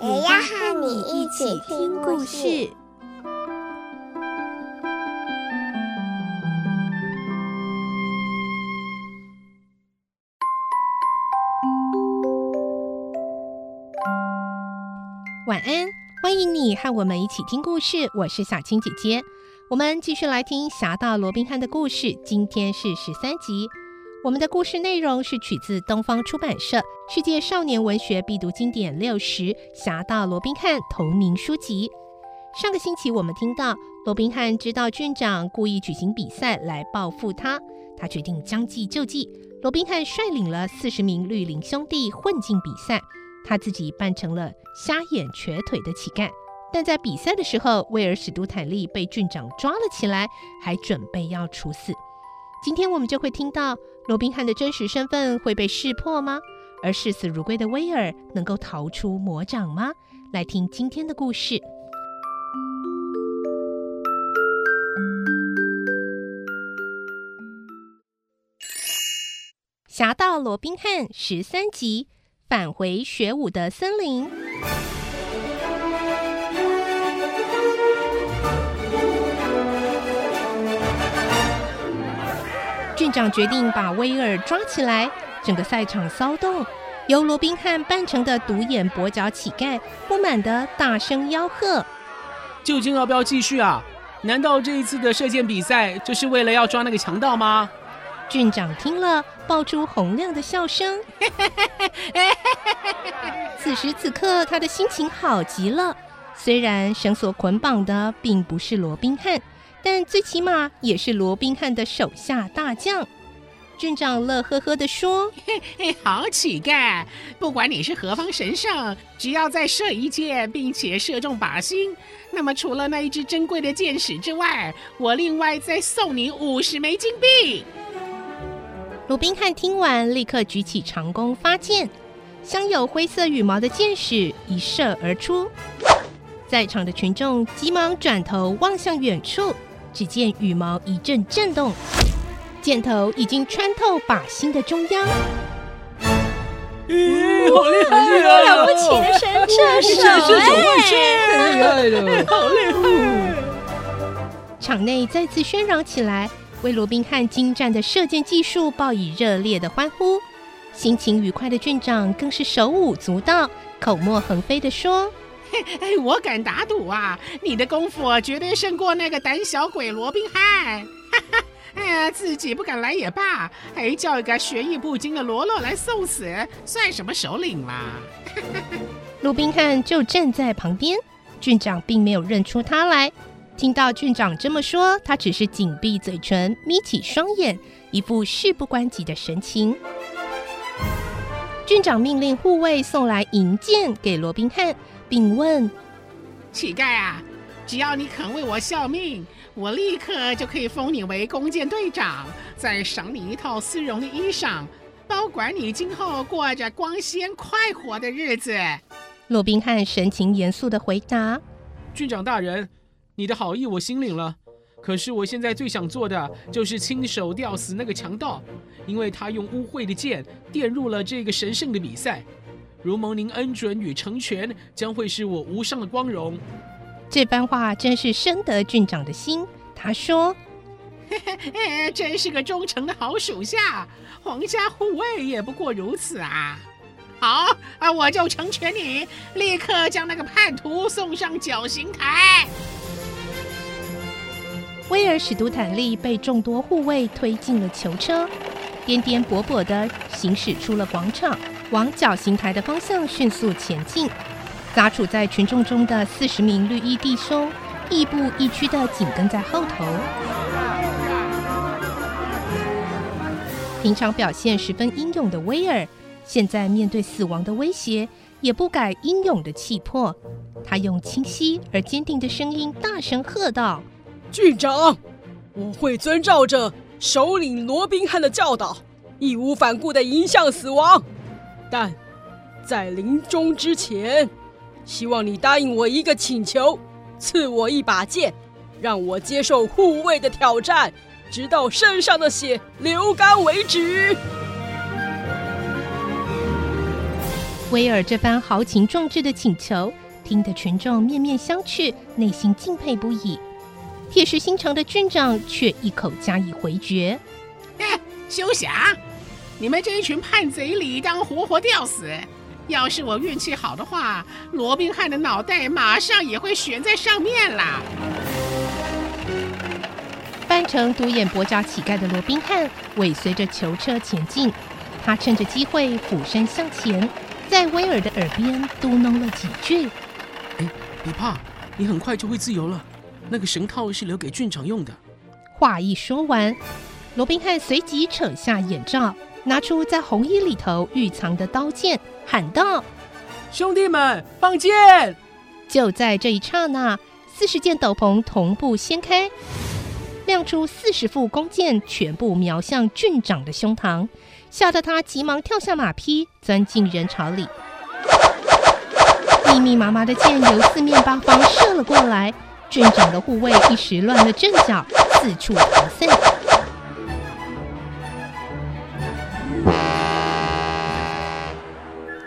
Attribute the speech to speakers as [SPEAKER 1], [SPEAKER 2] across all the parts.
[SPEAKER 1] 也要和你一起听故事。
[SPEAKER 2] 晚安，欢迎你和我们一起听故事。我是小青姐姐，我们继续来听《侠盗罗宾汉》的故事。今天是十三集。我们的故事内容是取自东方出版社《世界少年文学必读经典六十·侠盗罗宾汉》同名书籍。上个星期我们听到罗宾汉知道郡长故意举行比赛来报复他，他决定将计就计。罗宾汉率领了四十名绿林兄弟混进比赛。他自己扮成了瞎眼瘸腿的乞丐，但在比赛的时候，威尔史都坦利被郡长抓了起来，还准备要处死。今天我们就会听到罗宾汉的真实身份会被识破吗？而视死如归的威尔能够逃出魔掌吗？来听今天的故事，《侠盗罗宾汉》十三集。返回学武的森林，长决定把威尔抓起来。整个赛场骚动，由罗宾汉扮成的独眼跛脚乞丐不满地大声吆喝：“
[SPEAKER 3] 究竟要不要继续啊？难道这一次的射箭比赛就是为了要抓那个强盗吗？”
[SPEAKER 2] 郡长听了，爆出洪亮的笑声。此时此刻，他的心情好极了。虽然绳索捆绑的并不是罗宾汉，但最起码也是罗宾汉的手下大将。镇长乐呵呵地说：“
[SPEAKER 4] 嘿嘿，好乞丐，不管你是何方神圣，只要再射一箭，并且射中靶心，那么除了那一支珍贵的箭矢之外，我另外再送你五十枚金币。”
[SPEAKER 2] 罗宾汉听完，立刻举起长弓发箭，镶有灰色羽毛的箭矢一射而出。在场的群众急忙转头望向远处，只见羽毛一阵震动，箭头已经穿透靶心的中央。
[SPEAKER 3] 咦，好厉害呀！
[SPEAKER 5] 了不起的神射手，
[SPEAKER 3] 太厉害了，好厉害！
[SPEAKER 2] 场内再次喧嚷起来。为罗宾汉精湛的射箭技术报以热烈的欢呼，心情愉快的郡长更是手舞足蹈、口沫横飞的说：“
[SPEAKER 4] 嘿，嘿，我敢打赌啊，你的功夫绝对胜过那个胆小鬼罗宾汉！哈哈，哎呀，自己不敢来也罢，还叫一个学艺不精的罗罗来送死，算什么首领嘛？”
[SPEAKER 2] 罗宾汉就站在旁边，郡长并没有认出他来。听到郡长这么说，他只是紧闭嘴唇，眯起双眼，一副事不关己的神情。郡长命令护卫送来银剑给罗宾汉，并问：“
[SPEAKER 4] 乞丐啊，只要你肯为我效命，我立刻就可以封你为弓箭队长，再赏你一套丝绒的衣裳，包管你今后过着光鲜快活的日子。”
[SPEAKER 2] 罗宾汉神情严肃的回答：“
[SPEAKER 3] 郡长大人。”你的好意我心领了，可是我现在最想做的就是亲手吊死那个强盗，因为他用污秽的剑玷入了这个神圣的比赛。如蒙您恩准与成全，将会是我无上的光荣。
[SPEAKER 2] 这番话真是深得郡长的心。他说：“
[SPEAKER 4] 嘿 嘿，真是个忠诚的好属下，皇家护卫也不过如此啊。好啊，我就成全你，立刻将那个叛徒送上绞刑台。”
[SPEAKER 2] 威尔史都坦利被众多护卫推进了囚车，颠颠簸簸的行驶出了广场，往绞刑台的方向迅速前进。杂处在群众中的四十名绿衣弟兄，亦步亦趋地紧跟在后头。平常表现十分英勇的威尔，现在面对死亡的威胁，也不改英勇的气魄。他用清晰而坚定的声音大声喝道：“
[SPEAKER 6] 郡长，我会遵照着首领罗宾汉的教导，义无反顾地迎向死亡。但在临终之前，希望你答应我一个请求，赐我一把剑，让我接受护卫的挑战，直到身上的血流干为止。”
[SPEAKER 2] 威尔这番豪情壮志的请求，听得群众面面相觑，内心敬佩不已。铁石心肠的郡长却一口加以回绝：“
[SPEAKER 4] 哎，休想！你们这一群叛贼，理当活活吊死。要是我运气好的话，罗宾汉的脑袋马上也会悬在上面啦。”
[SPEAKER 2] 扮成独眼跛脚乞丐的罗宾汉尾随着囚车前进，他趁着机会俯身向前。在威尔的耳边嘟囔了几句：“
[SPEAKER 3] 哎，别怕，你很快就会自由了。那个绳套是留给郡长用的。”
[SPEAKER 2] 话一说完，罗宾汉随即扯下眼罩，拿出在红衣里头预藏的刀剑，喊道：“
[SPEAKER 3] 兄弟们，放箭！”
[SPEAKER 2] 就在这一刹那，四十件斗篷同步掀开，亮出四十副弓箭，全部瞄向郡长的胸膛。吓得他急忙跳下马匹，钻进人潮里。密密麻麻的箭由四面八方射了过来，郡长的护卫一时乱了阵脚，四处逃散。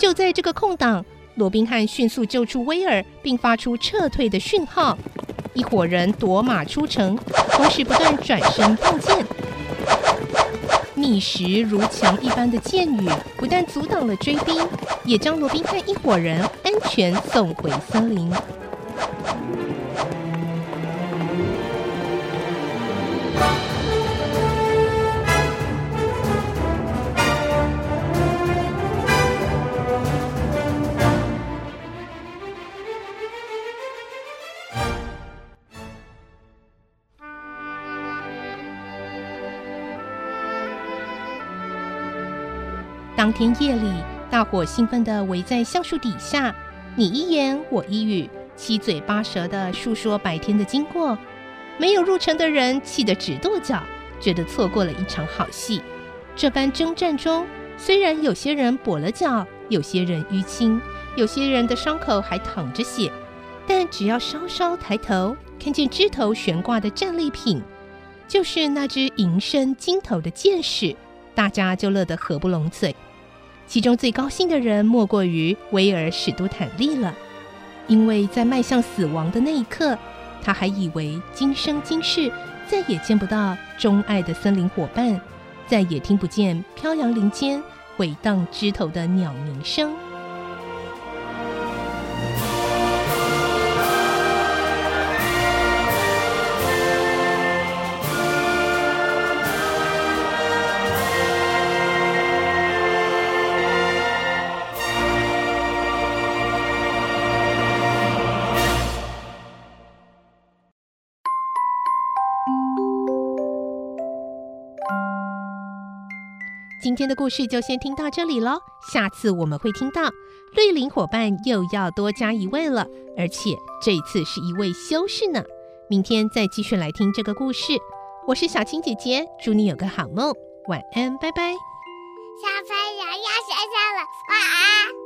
[SPEAKER 2] 就在这个空档，罗宾汉迅速救出威尔，并发出撤退的讯号。一伙人夺马出城，同时不断转身放箭。密实如墙一般的箭雨，不但阻挡了追兵，也将罗宾汉一伙人安全送回森林。当天夜里，大伙兴奋地围在橡树底下，你一言我一语，七嘴八舌地述说白天的经过。没有入城的人气得直跺脚，觉得错过了一场好戏。这番征战中，虽然有些人跛了脚，有些人淤青，有些人的伤口还淌着血，但只要稍稍抬头，看见枝头悬挂的战利品，就是那只银身金头的箭矢，大家就乐得合不拢嘴。其中最高兴的人莫过于威尔·史都坦利了，因为在迈向死亡的那一刻，他还以为今生今世再也见不到钟爱的森林伙伴，再也听不见飘扬林间回荡枝头的鸟鸣声。今天的故事就先听到这里喽，下次我们会听到绿林伙伴又要多加一位了，而且这一次是一位修士呢。明天再继续来听这个故事，我是小青姐姐，祝你有个好梦，晚安，拜拜。
[SPEAKER 1] 小朋友要睡觉了，晚安。